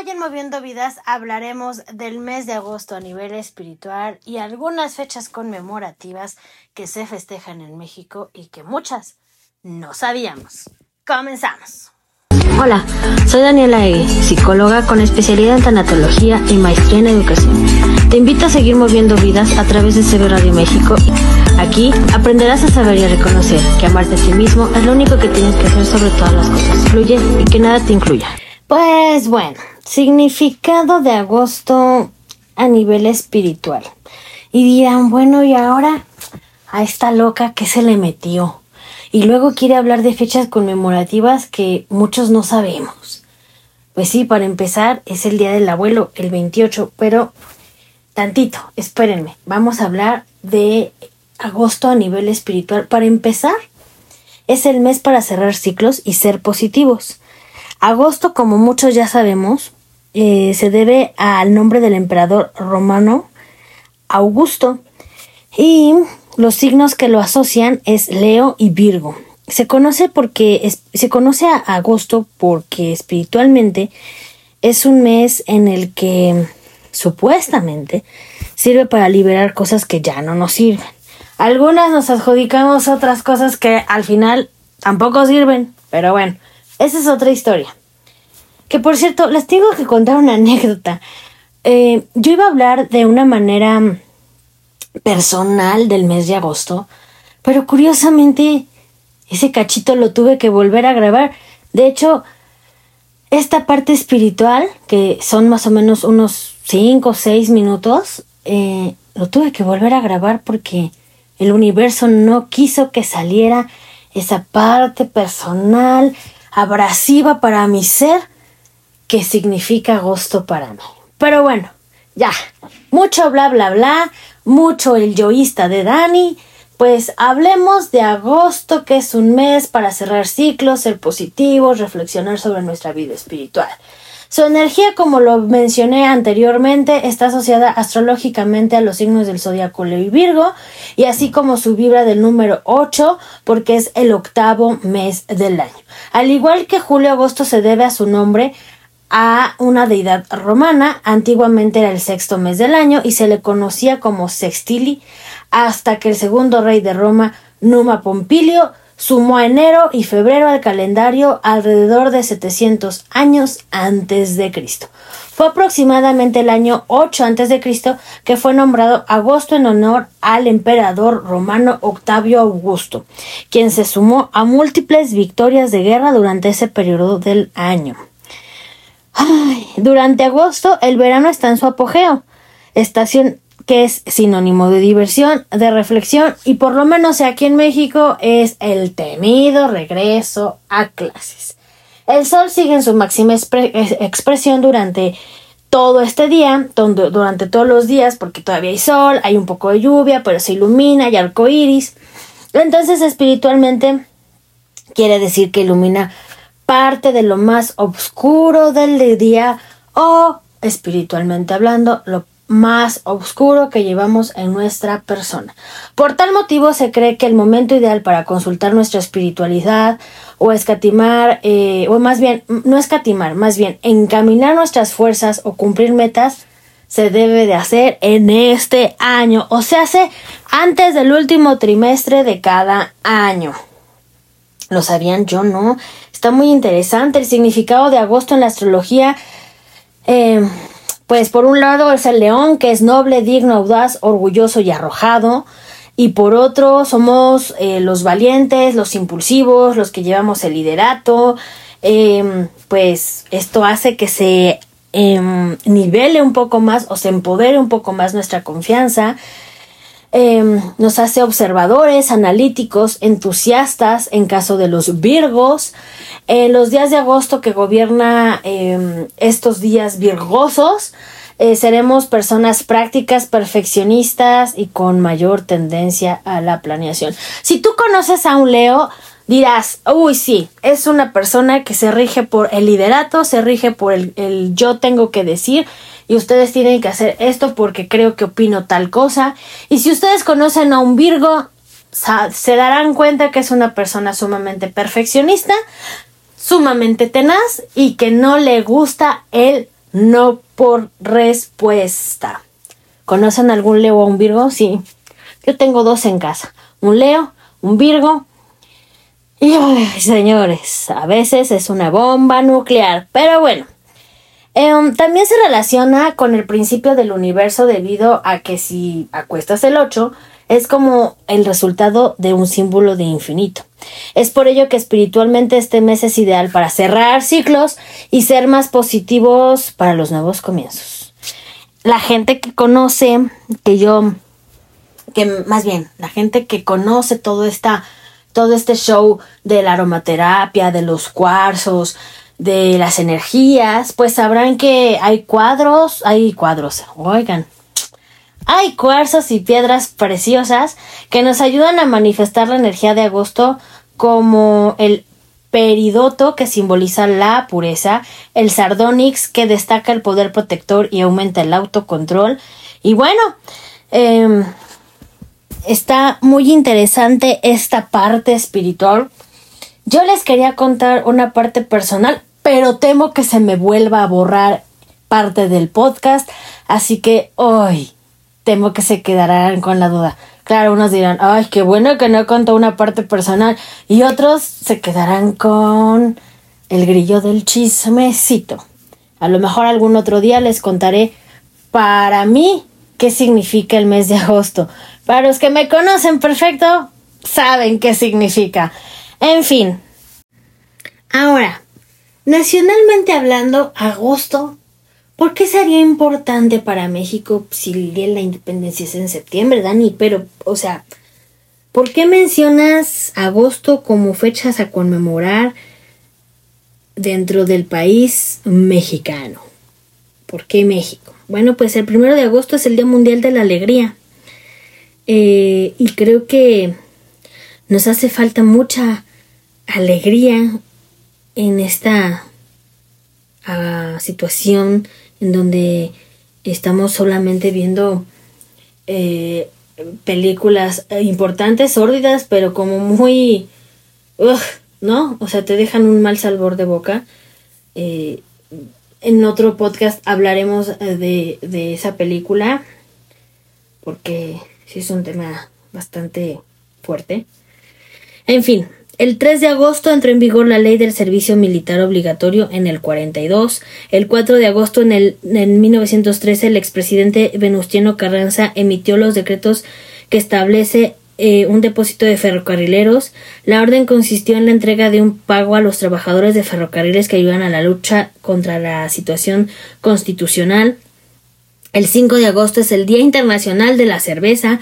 Hoy en Moviendo Vidas hablaremos del mes de agosto a nivel espiritual y algunas fechas conmemorativas que se festejan en México y que muchas no sabíamos. Comenzamos. Hola, soy Daniela Egue, psicóloga con especialidad en tanatología y maestría en educación. Te invito a seguir moviendo vidas a través de CB Radio México. Aquí aprenderás a saber y a reconocer que amarte a ti mismo es lo único que tienes que hacer sobre todas las cosas. Fluye y que nada te incluya. Pues bueno, significado de agosto a nivel espiritual. Y dirán, bueno, ¿y ahora a esta loca que se le metió? Y luego quiere hablar de fechas conmemorativas que muchos no sabemos. Pues sí, para empezar es el Día del Abuelo, el 28, pero tantito, espérenme, vamos a hablar de agosto a nivel espiritual. Para empezar, es el mes para cerrar ciclos y ser positivos. Agosto, como muchos ya sabemos, eh, se debe al nombre del emperador romano Augusto y los signos que lo asocian es Leo y Virgo. Se conoce porque se conoce a agosto porque espiritualmente es un mes en el que supuestamente sirve para liberar cosas que ya no nos sirven. Algunas nos adjudicamos otras cosas que al final tampoco sirven, pero bueno, esa es otra historia. Que por cierto, les tengo que contar una anécdota. Eh, yo iba a hablar de una manera personal del mes de agosto, pero curiosamente ese cachito lo tuve que volver a grabar. De hecho, esta parte espiritual, que son más o menos unos 5 o 6 minutos, eh, lo tuve que volver a grabar porque el universo no quiso que saliera esa parte personal, abrasiva para mi ser, que significa agosto para mí. Pero bueno, ya, mucho bla bla bla, mucho el yoísta de Dani, pues hablemos de agosto, que es un mes para cerrar ciclos, ser positivos, reflexionar sobre nuestra vida espiritual. Su energía, como lo mencioné anteriormente, está asociada astrológicamente a los signos del zodiaco Leo y Virgo, y así como su vibra del número 8, porque es el octavo mes del año. Al igual que julio-agosto se debe a su nombre a una deidad romana, antiguamente era el sexto mes del año y se le conocía como Sextili, hasta que el segundo rey de Roma, Numa Pompilio, sumó enero y febrero al calendario alrededor de 700 años antes de Cristo. Fue aproximadamente el año 8 antes de Cristo que fue nombrado agosto en honor al emperador romano Octavio Augusto, quien se sumó a múltiples victorias de guerra durante ese periodo del año. Durante agosto el verano está en su apogeo, estación que es sinónimo de diversión, de reflexión y por lo menos aquí en México es el temido regreso a clases. El sol sigue en su máxima expresión durante todo este día, durante todos los días, porque todavía hay sol, hay un poco de lluvia, pero se ilumina, hay arco iris. Entonces, espiritualmente, quiere decir que ilumina parte de lo más oscuro del día o, espiritualmente hablando, lo más oscuro que llevamos en nuestra persona. Por tal motivo se cree que el momento ideal para consultar nuestra espiritualidad o escatimar, eh, o más bien, no escatimar, más bien encaminar nuestras fuerzas o cumplir metas, se debe de hacer en este año, o se hace antes del último trimestre de cada año. ¿Lo sabían? Yo no. Está muy interesante el significado de agosto en la astrología. Eh, pues por un lado es el león, que es noble, digno, audaz, orgulloso y arrojado. Y por otro somos eh, los valientes, los impulsivos, los que llevamos el liderato. Em, pues esto hace que se em, nivele un poco más o se empodere un poco más nuestra confianza. Em, nos hace observadores, analíticos, entusiastas en caso de los virgos. En los días de agosto que gobierna em, estos días virgosos, eh, seremos personas prácticas, perfeccionistas y con mayor tendencia a la planeación. Si tú conoces a un Leo, dirás, uy, sí, es una persona que se rige por el liderato, se rige por el, el yo tengo que decir y ustedes tienen que hacer esto porque creo que opino tal cosa. Y si ustedes conocen a un Virgo, se darán cuenta que es una persona sumamente perfeccionista, sumamente tenaz y que no le gusta el no por respuesta. ¿Conocen algún Leo o un Virgo? Sí. Yo tengo dos en casa. Un Leo, un Virgo. Y, señores, a veces es una bomba nuclear. Pero bueno. Em, también se relaciona con el principio del universo debido a que si acuestas el 8, es como el resultado de un símbolo de infinito. Es por ello que espiritualmente este mes es ideal para cerrar ciclos y ser más positivos para los nuevos comienzos. La gente que conoce, que yo, que más bien, la gente que conoce todo esta, todo este show de la aromaterapia, de los cuarzos, de las energías, pues sabrán que hay cuadros, hay cuadros, oigan, hay cuarzos y piedras preciosas que nos ayudan a manifestar la energía de agosto como el peridoto que simboliza la pureza, el sardonyx que destaca el poder protector y aumenta el autocontrol. Y bueno, em, está muy interesante esta parte espiritual. Yo les quería contar una parte personal, pero temo que se me vuelva a borrar parte del podcast, así que hoy temo que se quedarán con la duda. Claro, unos dirán, ay, qué bueno que no contó una parte personal. Y otros se quedarán con el grillo del chismecito. A lo mejor algún otro día les contaré para mí qué significa el mes de agosto. Para los que me conocen perfecto, saben qué significa. En fin. Ahora, nacionalmente hablando, agosto ¿Por qué sería importante para México si el día de la independencia es en septiembre, Dani? Pero, o sea, ¿por qué mencionas agosto como fechas a conmemorar dentro del país mexicano? ¿Por qué México? Bueno, pues el primero de agosto es el Día Mundial de la Alegría. Eh, y creo que nos hace falta mucha alegría en esta ah, situación en donde estamos solamente viendo eh, películas importantes, sórdidas, pero como muy... ¿No? O sea, te dejan un mal sabor de boca. Eh, en otro podcast hablaremos eh, de, de esa película, porque sí es un tema bastante fuerte. En fin, el 3 de agosto entró en vigor la ley del servicio militar obligatorio en el 42. El 4 de agosto en, el, en 1913 el expresidente Venustiano Carranza emitió los decretos que establece eh, un depósito de ferrocarrileros. La orden consistió en la entrega de un pago a los trabajadores de ferrocarriles que ayudan a la lucha contra la situación constitucional. El 5 de agosto es el Día Internacional de la Cerveza.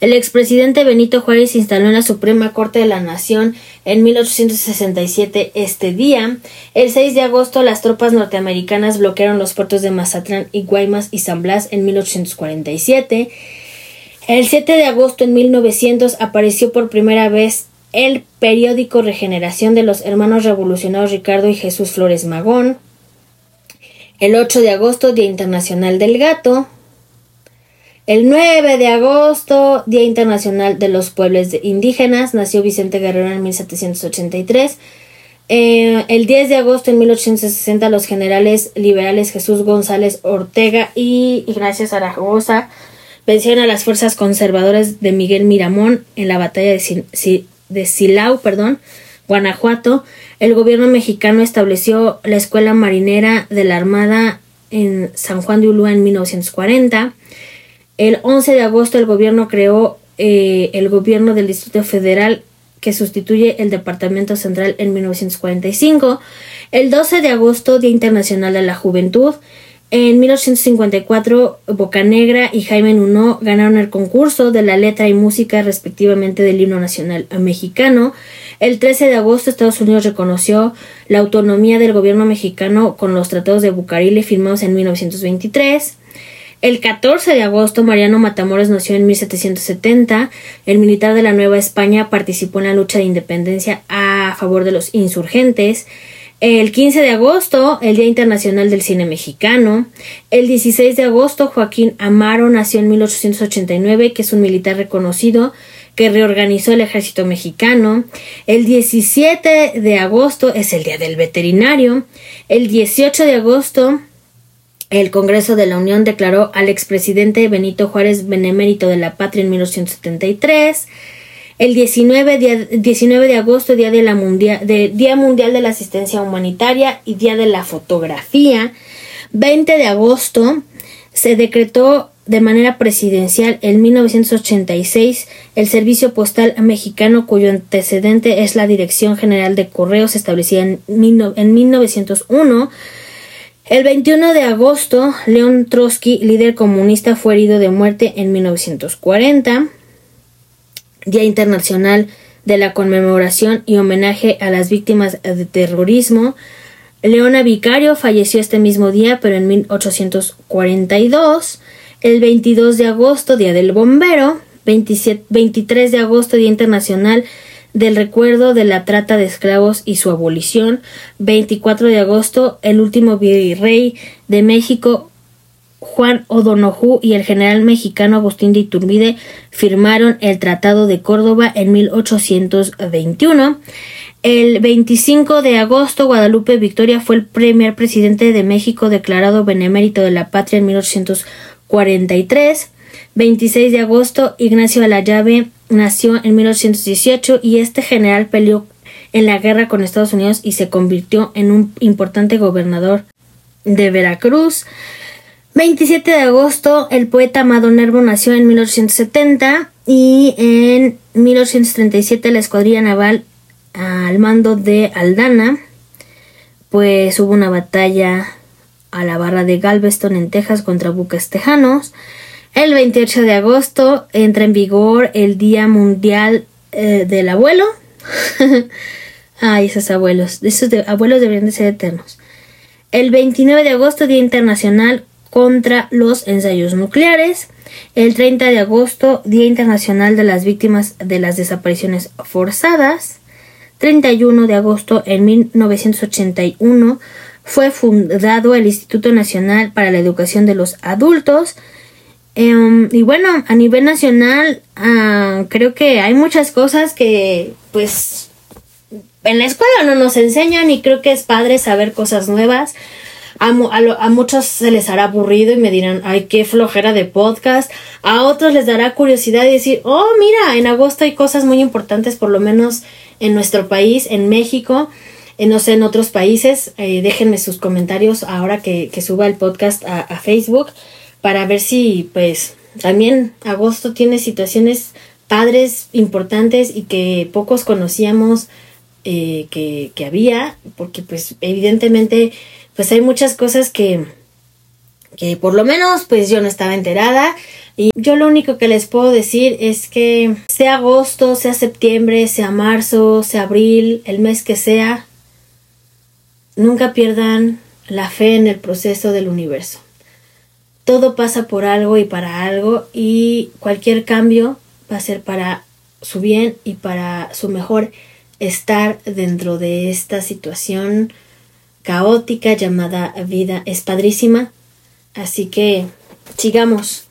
El expresidente Benito Juárez instaló en la Suprema Corte de la Nación en 1867 este día. El 6 de agosto las tropas norteamericanas bloquearon los puertos de Mazatlán y Guaymas y San Blas en 1847. El 7 de agosto en 1900 apareció por primera vez el periódico Regeneración de los hermanos revolucionarios Ricardo y Jesús Flores Magón. El 8 de agosto, Día Internacional del Gato. El 9 de agosto, Día Internacional de los Pueblos Indígenas. Nació Vicente Guerrero en 1783. Eh, el 10 de agosto en 1860 los generales liberales Jesús González Ortega y Ignacio Zaragoza vencieron a las fuerzas conservadoras de Miguel Miramón en la batalla de, de Silao, perdón, Guanajuato, el gobierno mexicano estableció la Escuela Marinera de la Armada en San Juan de Ulúa en 1940. El 11 de agosto el gobierno creó eh, el gobierno del Distrito Federal que sustituye el Departamento Central en 1945. El 12 de agosto, Día Internacional de la Juventud. En 1854, Bocanegra y Jaime Nuno ganaron el concurso de la letra y música respectivamente del himno nacional mexicano. El 13 de agosto, Estados Unidos reconoció la autonomía del gobierno mexicano con los tratados de Bucareli firmados en 1923. El 14 de agosto, Mariano Matamoros nació en 1770. El militar de la Nueva España participó en la lucha de independencia a favor de los insurgentes. El 15 de agosto, el Día Internacional del Cine Mexicano. El 16 de agosto, Joaquín Amaro nació en 1889, que es un militar reconocido que reorganizó el ejército mexicano. El 17 de agosto es el Día del Veterinario. El 18 de agosto el Congreso de la Unión declaró al expresidente Benito Juárez benemérito de la patria en 1973. El 19, de agosto, Día, de la mundial, de, Día Mundial de la Asistencia Humanitaria y Día de la Fotografía. 20 de agosto se decretó de manera presidencial en 1986 el Servicio Postal Mexicano cuyo antecedente es la Dirección General de Correos establecida en, en 1901. El 21 de agosto, León Trotsky, líder comunista, fue herido de muerte en 1940. Día Internacional de la Conmemoración y Homenaje a las Víctimas de Terrorismo. Leona Vicario falleció este mismo día, pero en 1842. El 22 de agosto, Día del Bombero. 23 de agosto, Día Internacional del Recuerdo de la Trata de Esclavos y su abolición. 24 de agosto, el último virrey de México, Juan O'Donoghue y el general mexicano Agustín de Iturbide firmaron el Tratado de Córdoba en 1821. El 25 de agosto, Guadalupe Victoria fue el primer presidente de México declarado benemérito de la patria en 1843. 26 de agosto, Ignacio Llave nació en 1818 y este general peleó en la guerra con Estados Unidos y se convirtió en un importante gobernador de Veracruz. 27 de agosto, el poeta Amado Nervo nació en 1870 y en 1837 la escuadrilla naval al mando de Aldana, pues hubo una batalla a la barra de Galveston en Texas contra buques tejanos. El 28 de agosto entra en vigor el Día Mundial eh, del Abuelo. Ay, esos abuelos, esos abuelos deberían de ser eternos. El 29 de agosto, Día Internacional contra los ensayos nucleares. El 30 de agosto, Día Internacional de las Víctimas de las Desapariciones Forzadas. 31 de agosto en 1981 fue fundado el Instituto Nacional para la Educación de los Adultos. Em, y bueno, a nivel nacional ah, creo que hay muchas cosas que pues en la escuela no nos enseñan y creo que es padre saber cosas nuevas. A, muchos se les hará aburrido y me dirán, ay, qué flojera de podcast. A otros les dará curiosidad y decir, oh, mira, en agosto hay cosas muy importantes, por lo menos en nuestro país, en México. Eh, no sé, en otros países. Eh, déjenme sus comentarios ahora que, suba el podcast a, Facebook para ver si, pues, también agosto tiene situaciones padres, importantes y que pocos conocíamos eh, que, que había, porque pues evidentemente pues hay muchas cosas que, que por lo menos pues yo no estaba enterada y yo lo único que les puedo decir es que sea agosto, sea septiembre, sea marzo, sea abril, el mes que sea, nunca pierdan la fe en el proceso del universo. Todo pasa por algo y para algo y cualquier cambio va a ser para su bien y para su mejor estar dentro de esta situación caótica llamada vida es padrísima. Así que sigamos,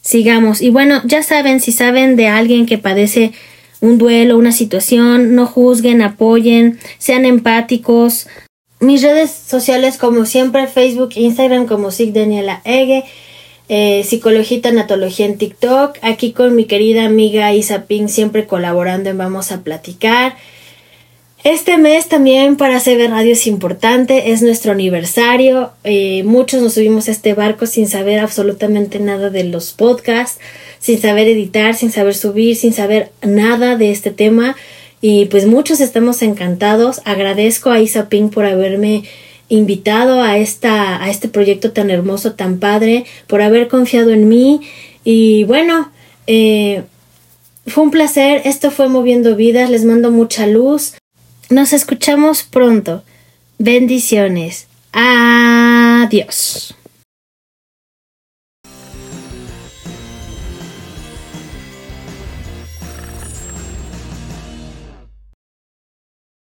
sigamos. Y bueno, ya saben, si saben de alguien que padece un duelo, una situación, no juzguen, apoyen, sean empáticos. Mis redes sociales, como siempre, Facebook Instagram como Sig Daniela Ege, eh, Psicología y en TikTok, aquí con mi querida amiga Isa Ping, siempre colaborando en Vamos a Platicar. Este mes también para CB Radio es importante, es nuestro aniversario. Eh, muchos nos subimos a este barco sin saber absolutamente nada de los podcasts, sin saber editar, sin saber subir, sin saber nada de este tema. Y pues muchos estamos encantados. Agradezco a Isa Pink por haberme invitado a, esta, a este proyecto tan hermoso, tan padre, por haber confiado en mí. Y bueno, eh, fue un placer. Esto fue Moviendo Vidas. Les mando mucha luz. Nos escuchamos pronto. Bendiciones. Adiós.